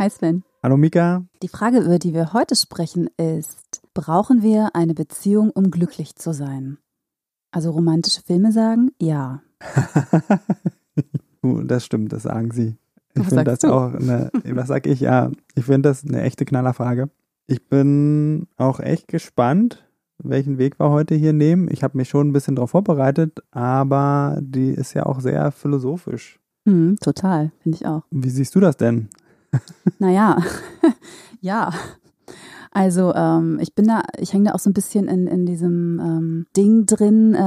Hi Sven. Hallo Mika. Die Frage, über die wir heute sprechen, ist, brauchen wir eine Beziehung, um glücklich zu sein? Also romantische Filme sagen, ja. das stimmt, das sagen sie. Ich finde das du? auch eine, was sag ich? Ja, ich finde das eine echte Knallerfrage. Ich bin auch echt gespannt, welchen Weg wir heute hier nehmen. Ich habe mich schon ein bisschen darauf vorbereitet, aber die ist ja auch sehr philosophisch. Hm, total, finde ich auch. Wie siehst du das denn? Naja, ja. Also ähm, ich bin da, ich hänge da auch so ein bisschen in, in diesem ähm, Ding drin, äh,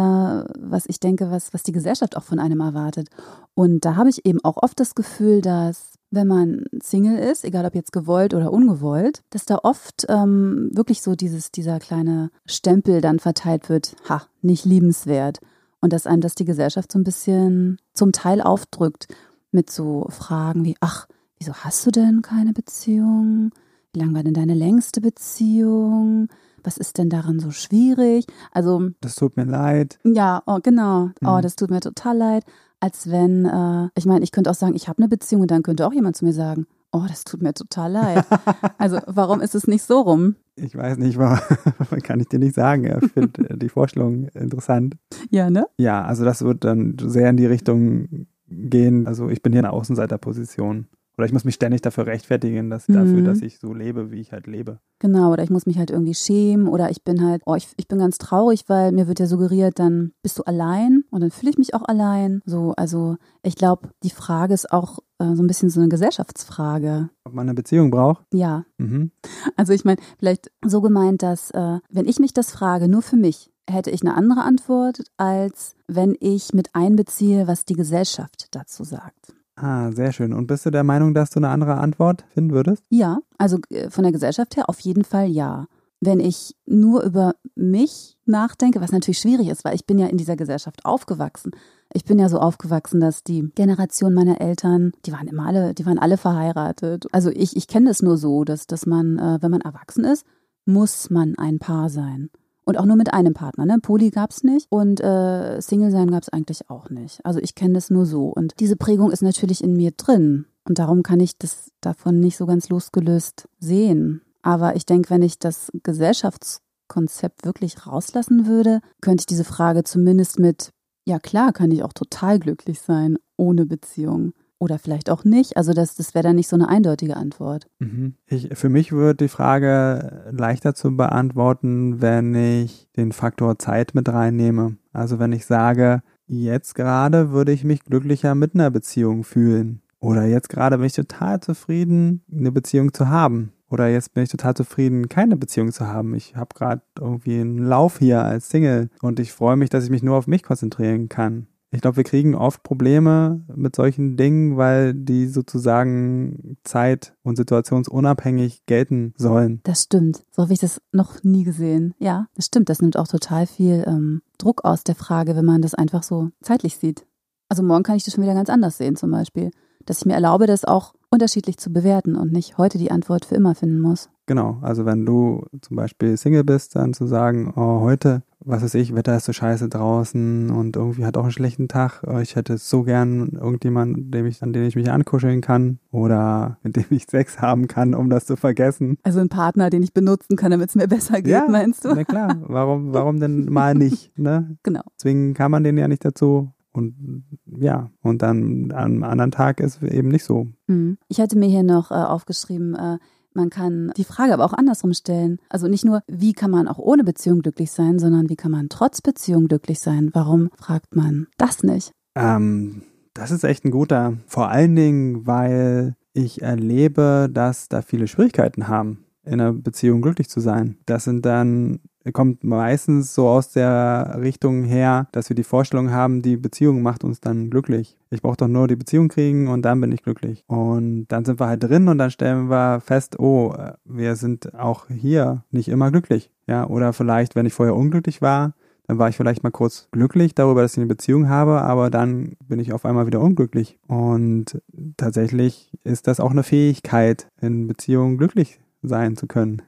was ich denke, was, was die Gesellschaft auch von einem erwartet. Und da habe ich eben auch oft das Gefühl, dass wenn man Single ist, egal ob jetzt gewollt oder ungewollt, dass da oft ähm, wirklich so dieses, dieser kleine Stempel dann verteilt wird, ha, nicht liebenswert. Und dass einem das die Gesellschaft so ein bisschen zum Teil aufdrückt mit so Fragen wie, ach, wieso hast du denn keine Beziehung? Wie lang war denn deine längste Beziehung? Was ist denn daran so schwierig? Also, Das tut mir leid. ja, oh, genau. Oh, Mhm. das tut mir total leid. Als wenn, äh, ich meine, ich könnte auch sagen, ich habe eine Beziehung und dann könnte auch jemand zu mir sagen, oh, das tut mir total leid. also, warum ist es nicht so rum? Ich weiß nicht, warum, kann ich dir nicht sagen. Ich finde die Vorstellung interessant. Ja, ne? Ja, also das wird dann sehr in die Richtung gehen. Also ich bin hier in einer Außenseiterposition. Oder ich muss mich ständig dafür rechtfertigen, dass, Mhm. dafür, dass ich so lebe, wie ich halt lebe. Genau, oder ich muss mich halt irgendwie schämen oder ich bin halt, oh, ich, ich bin ganz traurig, weil mir wird ja suggeriert, dann bist du allein und dann fühle ich mich auch allein. So, also ich glaube, die Frage ist auch äh, so ein bisschen so eine Gesellschaftsfrage. Ob man eine Beziehung braucht? Ja, Mhm. also ich meine, vielleicht so gemeint, dass äh, wenn ich mich das frage, nur für mich, hätte ich eine andere Antwort, als wenn ich mit einbeziehe, was die Gesellschaft dazu sagt. Ah, sehr schön. Und bist du der Meinung, dass du eine andere Antwort finden würdest? Ja, also äh, von der Gesellschaft her auf jeden Fall ja. Wenn ich nur über mich nachdenke, was natürlich schwierig ist, weil ich bin ja in dieser Gesellschaft aufgewachsen. Ich bin ja so aufgewachsen, dass die Generation meiner Eltern, die waren immer alle, die waren alle verheiratet. Also ich, ich kenne das nur so, dass, dass man, äh, wenn man erwachsen ist, muss man ein Paar sein. Und auch nur mit einem Partner. Ne? Poly gab's nicht und äh, Single sein gab's eigentlich auch nicht. Also ich kenne das nur so. Und diese Prägung ist natürlich in mir drin. Und darum kann ich das davon nicht so ganz losgelöst sehen. Aber ich denke, wenn ich das Gesellschaftskonzept wirklich rauslassen würde, könnte ich diese Frage zumindest mit, ja klar, kann ich auch total glücklich sein ohne Beziehung. Oder vielleicht auch nicht. Also das, das wäre dann nicht so eine eindeutige Antwort. Mhm. Ich, für mich wird die Frage leichter zu beantworten, wenn ich den Faktor Zeit mit reinnehme. Also wenn ich sage, jetzt gerade würde ich mich glücklicher mit einer Beziehung fühlen. Oder jetzt gerade bin ich total zufrieden, eine Beziehung zu haben. Oder jetzt bin ich total zufrieden, keine Beziehung zu haben. Ich habe gerade irgendwie einen Lauf hier als Single und ich freue mich, dass ich mich nur auf mich konzentrieren kann. Ich glaube, wir kriegen oft Probleme mit solchen Dingen, weil die sozusagen zeit- und situationsunabhängig gelten sollen. Das stimmt. So habe ich das noch nie gesehen. Ja, das stimmt. Das nimmt auch total viel ähm, Druck aus der Frage, wenn man das einfach so zeitlich sieht. Also morgen kann ich das schon wieder ganz anders sehen, zum Beispiel. Dass ich mir erlaube, das auch unterschiedlich zu bewerten und nicht heute die Antwort für immer finden muss. Genau, also wenn du zum Beispiel Single bist, dann zu sagen, oh, heute, was weiß ich, Wetter ist so scheiße draußen und irgendwie hat auch einen schlechten Tag. Oh, Ich hätte so gern irgendjemanden, dem ich, an den ich mich ankuscheln kann oder mit dem ich Sex haben kann, um das zu vergessen. Also ein Partner, den ich benutzen kann, damit es mir besser geht, meinst du? Na klar, warum, warum denn mal nicht, ne? Genau. Zwingen kann man den ja nicht dazu. Und ja, und dann am anderen Tag ist eben nicht so. Hm. Ich hatte mir hier noch äh, aufgeschrieben, äh, man kann die Frage aber auch andersrum stellen. Also nicht nur, wie kann man auch ohne Beziehung glücklich sein, sondern wie kann man trotz Beziehung glücklich sein? Warum fragt man das nicht? Ähm, das ist echt ein guter. Vor allen Dingen, weil ich erlebe, dass da viele Schwierigkeiten haben, in einer Beziehung glücklich zu sein. Das sind dann kommt meistens so aus der Richtung her, dass wir die Vorstellung haben, die Beziehung macht uns dann glücklich. Ich brauche doch nur die Beziehung kriegen und dann bin ich glücklich. Und dann sind wir halt drin und dann stellen wir fest, oh, wir sind auch hier nicht immer glücklich. Ja, oder vielleicht, wenn ich vorher unglücklich war, dann war ich vielleicht mal kurz glücklich darüber, dass ich eine Beziehung habe, aber dann bin ich auf einmal wieder unglücklich. Und tatsächlich ist das auch eine Fähigkeit, in Beziehungen glücklich sein zu können.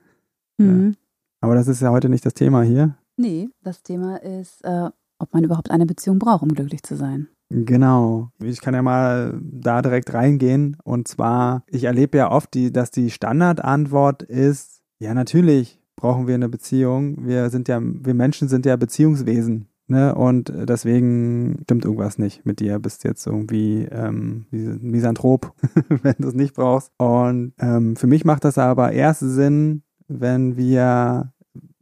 Mhm. Ja. Aber das ist ja heute nicht das Thema hier. Nee, das Thema ist, äh, ob man überhaupt eine Beziehung braucht, um glücklich zu sein. Genau. Ich kann ja mal da direkt reingehen. Und zwar, ich erlebe ja oft, die, dass die Standardantwort ist, ja, natürlich brauchen wir eine Beziehung. Wir sind ja, wir Menschen sind ja Beziehungswesen. Ne? Und deswegen stimmt irgendwas nicht mit dir. Bist jetzt irgendwie ähm, Misanthrop, wenn du es nicht brauchst. Und ähm, für mich macht das aber erst Sinn, wenn wir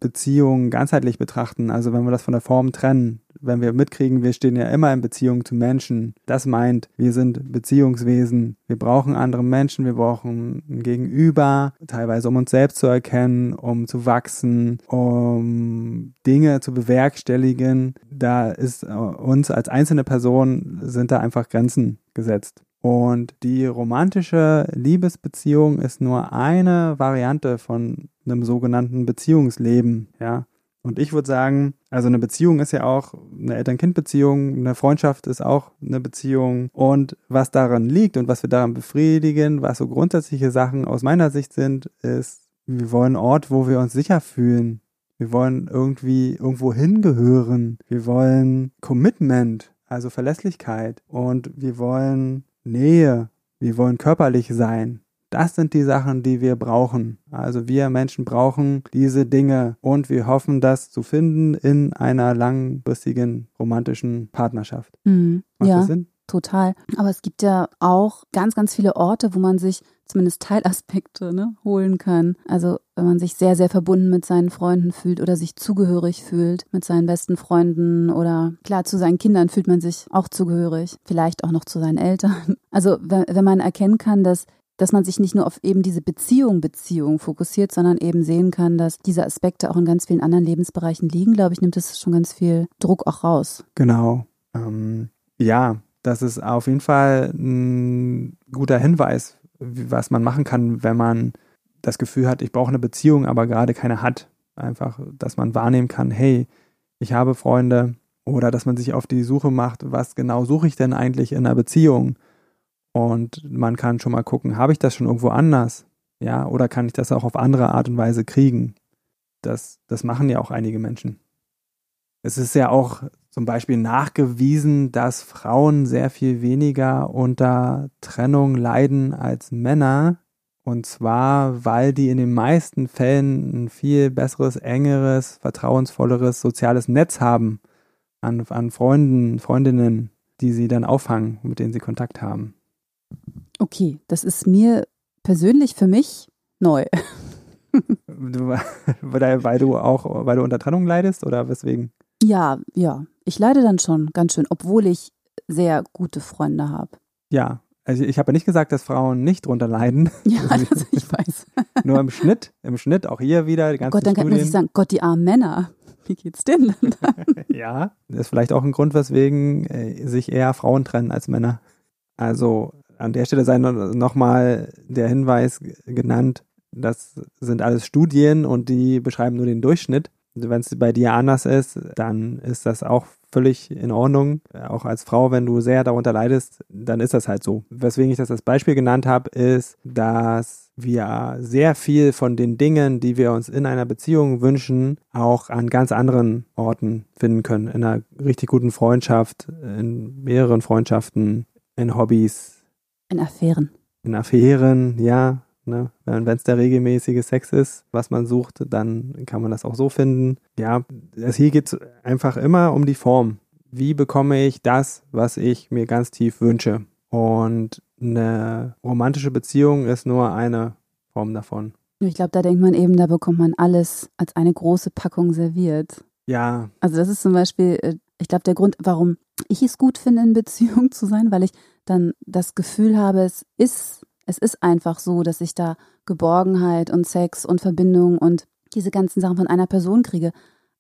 Beziehungen ganzheitlich betrachten, also wenn wir das von der Form trennen, wenn wir mitkriegen, wir stehen ja immer in Beziehung zu Menschen. Das meint, wir sind Beziehungswesen. Wir brauchen andere Menschen, wir brauchen ein Gegenüber, teilweise um uns selbst zu erkennen, um zu wachsen, um Dinge zu bewerkstelligen. Da ist äh, uns als einzelne Person sind da einfach Grenzen gesetzt. Und die romantische Liebesbeziehung ist nur eine Variante von einem sogenannten Beziehungsleben, ja. Und ich würde sagen, also eine Beziehung ist ja auch eine Eltern-Kind-Beziehung, eine Freundschaft ist auch eine Beziehung. Und was daran liegt und was wir daran befriedigen, was so grundsätzliche Sachen aus meiner Sicht sind, ist, wir wollen einen Ort, wo wir uns sicher fühlen. Wir wollen irgendwie irgendwo hingehören. Wir wollen Commitment, also Verlässlichkeit. Und wir wollen Nähe. Wir wollen körperlich sein. Das sind die Sachen, die wir brauchen. Also wir Menschen brauchen diese Dinge und wir hoffen, das zu finden in einer langfristigen romantischen Partnerschaft. Mhm. Macht ja. das Sinn? total. Aber es gibt ja auch ganz, ganz viele Orte, wo man sich zumindest Teilaspekte ne, holen kann. Also wenn man sich sehr, sehr verbunden mit seinen Freunden fühlt oder sich zugehörig fühlt mit seinen besten Freunden oder klar, zu seinen Kindern fühlt man sich auch zugehörig, vielleicht auch noch zu seinen Eltern. Also wenn, wenn man erkennen kann, dass dass man sich nicht nur auf eben diese Beziehung, Beziehung fokussiert, sondern eben sehen kann, dass diese Aspekte auch in ganz vielen anderen Lebensbereichen liegen, glaube ich, nimmt es schon ganz viel Druck auch raus. Genau. Ähm, ja, das ist auf jeden Fall ein guter Hinweis, was man machen kann, wenn man das Gefühl hat, ich brauche eine Beziehung, aber gerade keine hat. Einfach, dass man wahrnehmen kann, hey, ich habe Freunde oder dass man sich auf die Suche macht, was genau suche ich denn eigentlich in einer Beziehung? Und man kann schon mal gucken, habe ich das schon irgendwo anders? Ja, oder kann ich das auch auf andere Art und Weise kriegen? Das, das machen ja auch einige Menschen. Es ist ja auch zum Beispiel nachgewiesen, dass Frauen sehr viel weniger unter Trennung leiden als Männer. Und zwar, weil die in den meisten Fällen ein viel besseres, engeres, vertrauensvolleres soziales Netz haben an, an Freunden, Freundinnen, die sie dann auffangen, mit denen sie Kontakt haben. Okay, das ist mir persönlich für mich neu. weil du auch, weil du unter Trennung leidest oder weswegen? Ja, ja. Ich leide dann schon ganz schön, obwohl ich sehr gute Freunde habe. Ja, also ich habe ja nicht gesagt, dass Frauen nicht drunter leiden. Ja, also ich weiß. Nur im Schnitt, im Schnitt, auch hier wieder die ganzen Gott, dann Studien. muss ich sagen, Gott, die armen Männer. Wie geht's denn dann? ja, das ist vielleicht auch ein Grund, weswegen äh, sich eher Frauen trennen als Männer. Also an der Stelle sei nochmal der Hinweis genannt, das sind alles Studien und die beschreiben nur den Durchschnitt. Wenn es bei dir anders ist, dann ist das auch völlig in Ordnung. Auch als Frau, wenn du sehr darunter leidest, dann ist das halt so. Weswegen ich das als Beispiel genannt habe, ist, dass wir sehr viel von den Dingen, die wir uns in einer Beziehung wünschen, auch an ganz anderen Orten finden können. In einer richtig guten Freundschaft, in mehreren Freundschaften, in Hobbys. In Affären. In Affären, ja. Ne? Wenn es der regelmäßige Sex ist, was man sucht, dann kann man das auch so finden. Ja, es hier geht es einfach immer um die Form. Wie bekomme ich das, was ich mir ganz tief wünsche? Und eine romantische Beziehung ist nur eine Form davon. Ich glaube, da denkt man eben, da bekommt man alles als eine große Packung serviert. Ja. Also das ist zum Beispiel, äh, ich glaube, der Grund, warum ich es gut finde, in Beziehung zu sein, weil ich dann das Gefühl habe, es ist es ist einfach so, dass ich da Geborgenheit und Sex und Verbindung und diese ganzen Sachen von einer Person kriege.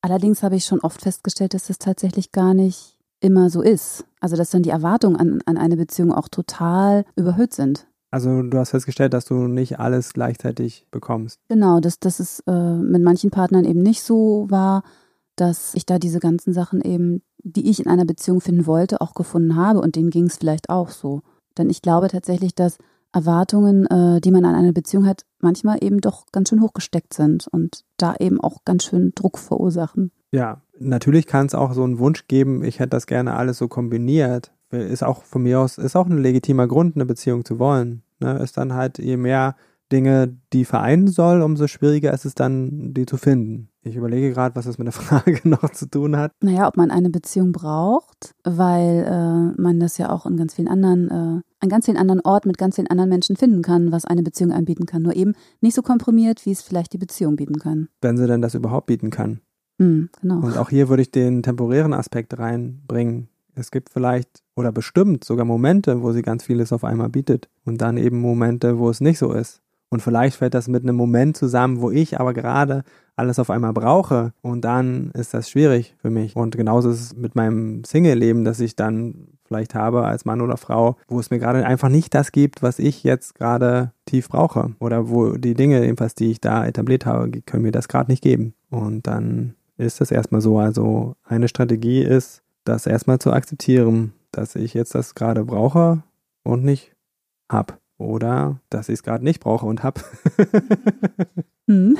Allerdings habe ich schon oft festgestellt, dass das tatsächlich gar nicht immer so ist. Also dass dann die Erwartungen an, an eine Beziehung auch total überhöht sind. Also du hast festgestellt, dass du nicht alles gleichzeitig bekommst. Genau, dass, dass es äh, mit manchen Partnern eben nicht so war, dass ich da diese ganzen Sachen eben, die ich in einer Beziehung finden wollte, auch gefunden habe und denen ging es vielleicht auch so. Denn ich glaube tatsächlich, dass Erwartungen, äh, die man an eine Beziehung hat, manchmal eben doch ganz schön hochgesteckt sind und da eben auch ganz schön Druck verursachen. Ja, natürlich kann es auch so einen Wunsch geben, ich hätte das gerne alles so kombiniert. Ist auch von mir aus, ist auch ein legitimer Grund, eine Beziehung zu wollen. Ne? Ist dann halt, je mehr Dinge, die vereinen soll, umso schwieriger ist es dann, die zu finden. Ich überlege gerade, was das mit der Frage noch zu tun hat. Naja, ob man eine Beziehung braucht, weil äh, man das ja auch in ganz vielen anderen, äh, an ganz vielen anderen Orten mit ganz vielen anderen Menschen finden kann, was eine Beziehung anbieten kann. Nur eben nicht so komprimiert, wie es vielleicht die Beziehung bieten kann. Wenn sie denn das überhaupt bieten kann. Hm, genau. Und auch hier würde ich den temporären Aspekt reinbringen. Es gibt vielleicht oder bestimmt sogar Momente, wo sie ganz vieles auf einmal bietet und dann eben Momente, wo es nicht so ist. Und vielleicht fällt das mit einem Moment zusammen, wo ich aber gerade alles auf einmal brauche und dann ist das schwierig für mich. Und genauso ist es mit meinem Single-Leben, das ich dann vielleicht habe als Mann oder Frau, wo es mir gerade einfach nicht das gibt, was ich jetzt gerade tief brauche. Oder wo die Dinge, jedenfalls, die ich da etabliert habe, können mir das gerade nicht geben. Und dann ist das erstmal so. Also eine Strategie ist, das erstmal zu akzeptieren, dass ich jetzt das gerade brauche und nicht hab. Oder dass ich es gerade nicht brauche und hab. hm.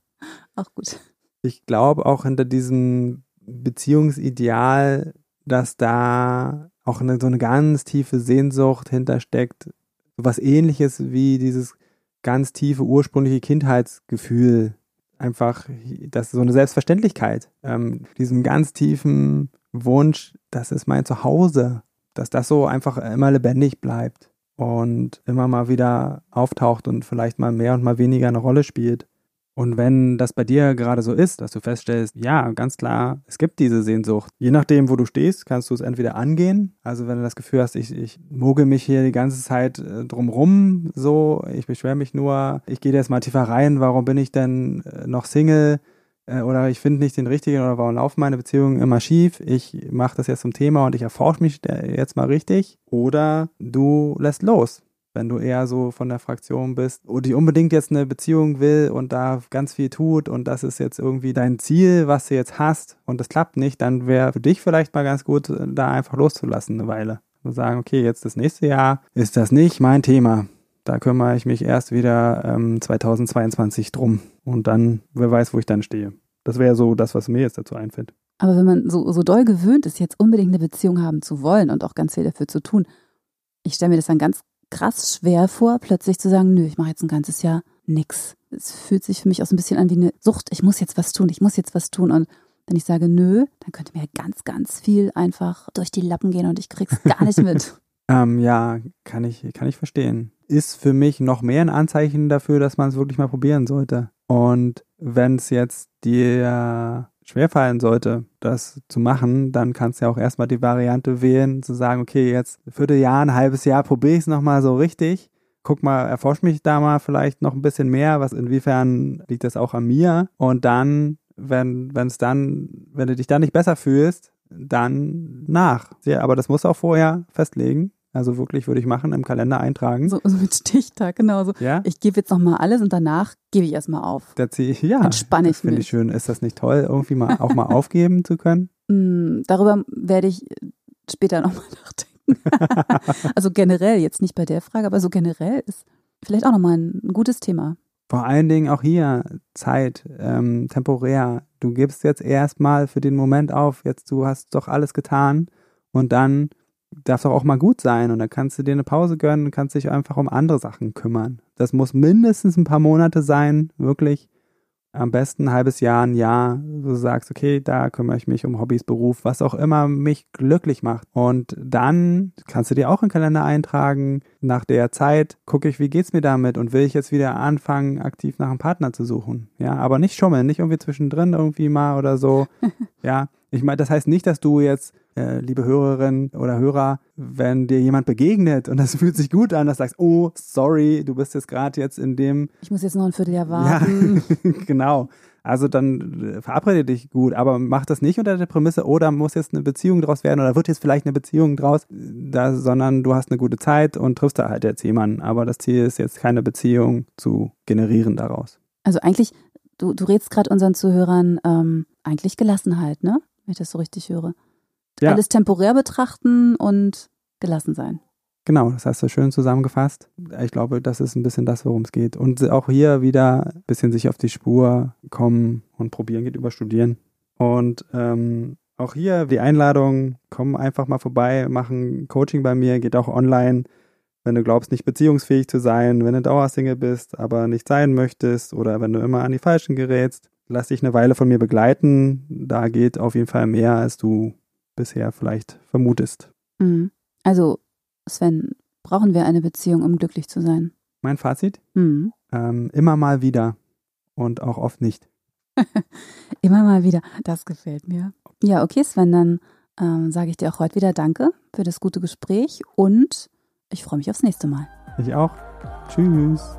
auch gut. Ich glaube auch hinter diesem Beziehungsideal, dass da auch eine, so eine ganz tiefe Sehnsucht hintersteckt. Was ähnliches wie dieses ganz tiefe ursprüngliche Kindheitsgefühl, einfach, das ist so eine Selbstverständlichkeit, ähm, diesem ganz tiefen Wunsch, das ist mein Zuhause, dass das so einfach immer lebendig bleibt und immer mal wieder auftaucht und vielleicht mal mehr und mal weniger eine Rolle spielt. Und wenn das bei dir gerade so ist, dass du feststellst, ja, ganz klar, es gibt diese Sehnsucht. Je nachdem, wo du stehst, kannst du es entweder angehen. Also wenn du das Gefühl hast, ich, ich mogel mich hier die ganze Zeit äh, drumrum, so, ich beschwere mich nur, ich gehe jetzt mal tiefer rein, warum bin ich denn äh, noch Single? Äh, oder ich finde nicht den richtigen oder warum laufen meine Beziehungen immer schief? Ich mache das jetzt zum Thema und ich erforsche mich jetzt mal richtig. Oder du lässt los wenn du eher so von der Fraktion bist, oder die unbedingt jetzt eine Beziehung will und da ganz viel tut und das ist jetzt irgendwie dein Ziel, was du jetzt hast und das klappt nicht, dann wäre für dich vielleicht mal ganz gut, da einfach loszulassen eine Weile. Und sagen, okay, jetzt das nächste Jahr ist das nicht mein Thema. Da kümmere ich mich erst wieder ähm, 2022 drum. Und dann, wer weiß, wo ich dann stehe. Das wäre so das, was mir jetzt dazu einfällt. Aber wenn man so, so doll gewöhnt ist, jetzt unbedingt eine Beziehung haben zu wollen und auch ganz viel dafür zu tun, ich stelle mir das dann ganz krass schwer vor, plötzlich zu sagen, nö, ich mache jetzt ein ganzes Jahr nix. Es fühlt sich für mich auch so ein bisschen an wie eine Sucht. Ich muss jetzt was tun, ich muss jetzt was tun. Und wenn ich sage nö, dann könnte mir ganz, ganz viel einfach durch die Lappen gehen und ich krieg's gar nicht mit. ähm, ja, kann ich, kann ich verstehen. Ist für mich noch mehr ein Anzeichen dafür, dass man es wirklich mal probieren sollte. Und wenn es jetzt dir schwerfallen sollte, das zu machen, dann kannst du ja auch erstmal die Variante wählen, zu sagen, okay, jetzt Vierteljahr, ein halbes Jahr probiere ich es nochmal so richtig. Guck mal, erforsch mich da mal vielleicht noch ein bisschen mehr, was inwiefern liegt das auch an mir. Und dann, wenn es dann, wenn du dich dann nicht besser fühlst, dann nach. Ja, aber das musst du auch vorher festlegen. Also wirklich würde ich machen, im Kalender eintragen. So, so mit Stichtag, genau so. Ja? Ich gebe jetzt nochmal alles und danach gebe ich erstmal auf. Der Zieh, ja, Entspanne ich Finde ich schön. Ist das nicht toll, irgendwie mal auch mal aufgeben zu können? Mm, darüber werde ich später nochmal nachdenken. also generell, jetzt nicht bei der Frage, aber so generell ist vielleicht auch nochmal ein, ein gutes Thema. Vor allen Dingen auch hier Zeit, ähm, temporär. Du gibst jetzt erstmal für den Moment auf, jetzt du hast doch alles getan und dann darf doch auch mal gut sein und dann kannst du dir eine Pause gönnen und kannst dich einfach um andere Sachen kümmern. Das muss mindestens ein paar Monate sein, wirklich. Am besten ein halbes Jahr, ein Jahr, wo du sagst, okay, da kümmere ich mich um Hobbys, Beruf, was auch immer mich glücklich macht. Und dann kannst du dir auch einen Kalender eintragen. Nach der Zeit gucke ich, wie geht's mir damit und will ich jetzt wieder anfangen, aktiv nach einem Partner zu suchen. Ja, aber nicht schummeln, nicht irgendwie zwischendrin irgendwie mal oder so. ja, Ich meine, das heißt nicht, dass du jetzt, äh, liebe Hörerin oder Hörer, wenn dir jemand begegnet und das fühlt sich gut an, dass du sagst, oh, sorry, du bist jetzt gerade jetzt in dem. Ich muss jetzt noch ein Vierteljahr warten. Ja, genau. Also dann äh, verabrede dich gut, aber mach das nicht unter der Prämisse, oder muss jetzt eine Beziehung draus werden oder wird jetzt vielleicht eine Beziehung draus, da, sondern du hast eine gute Zeit und triffst da halt jetzt jemanden. Aber das Ziel ist jetzt keine Beziehung zu generieren daraus. Also eigentlich, du, du rätst gerade unseren Zuhörern ähm, eigentlich Gelassenheit, ne? Wenn ich das so richtig höre. Ja. Alles temporär betrachten und gelassen sein. Genau, das hast du schön zusammengefasst. Ich glaube, das ist ein bisschen das, worum es geht. Und auch hier wieder ein bisschen sich auf die Spur kommen und probieren geht über Studieren. Und ähm, auch hier die Einladung, komm einfach mal vorbei, machen Coaching bei mir, geht auch online. Wenn du glaubst, nicht beziehungsfähig zu sein, wenn du Dauersingle bist, aber nicht sein möchtest oder wenn du immer an die Falschen gerätst, lass dich eine Weile von mir begleiten. Da geht auf jeden Fall mehr, als du bisher vielleicht vermutest. Mhm. Also Sven, brauchen wir eine Beziehung, um glücklich zu sein? Mein Fazit? Hm. Ähm, immer mal wieder und auch oft nicht. immer mal wieder, das gefällt mir. Ja, okay, Sven, dann ähm, sage ich dir auch heute wieder Danke für das gute Gespräch und ich freue mich aufs nächste Mal. Ich auch. Tschüss.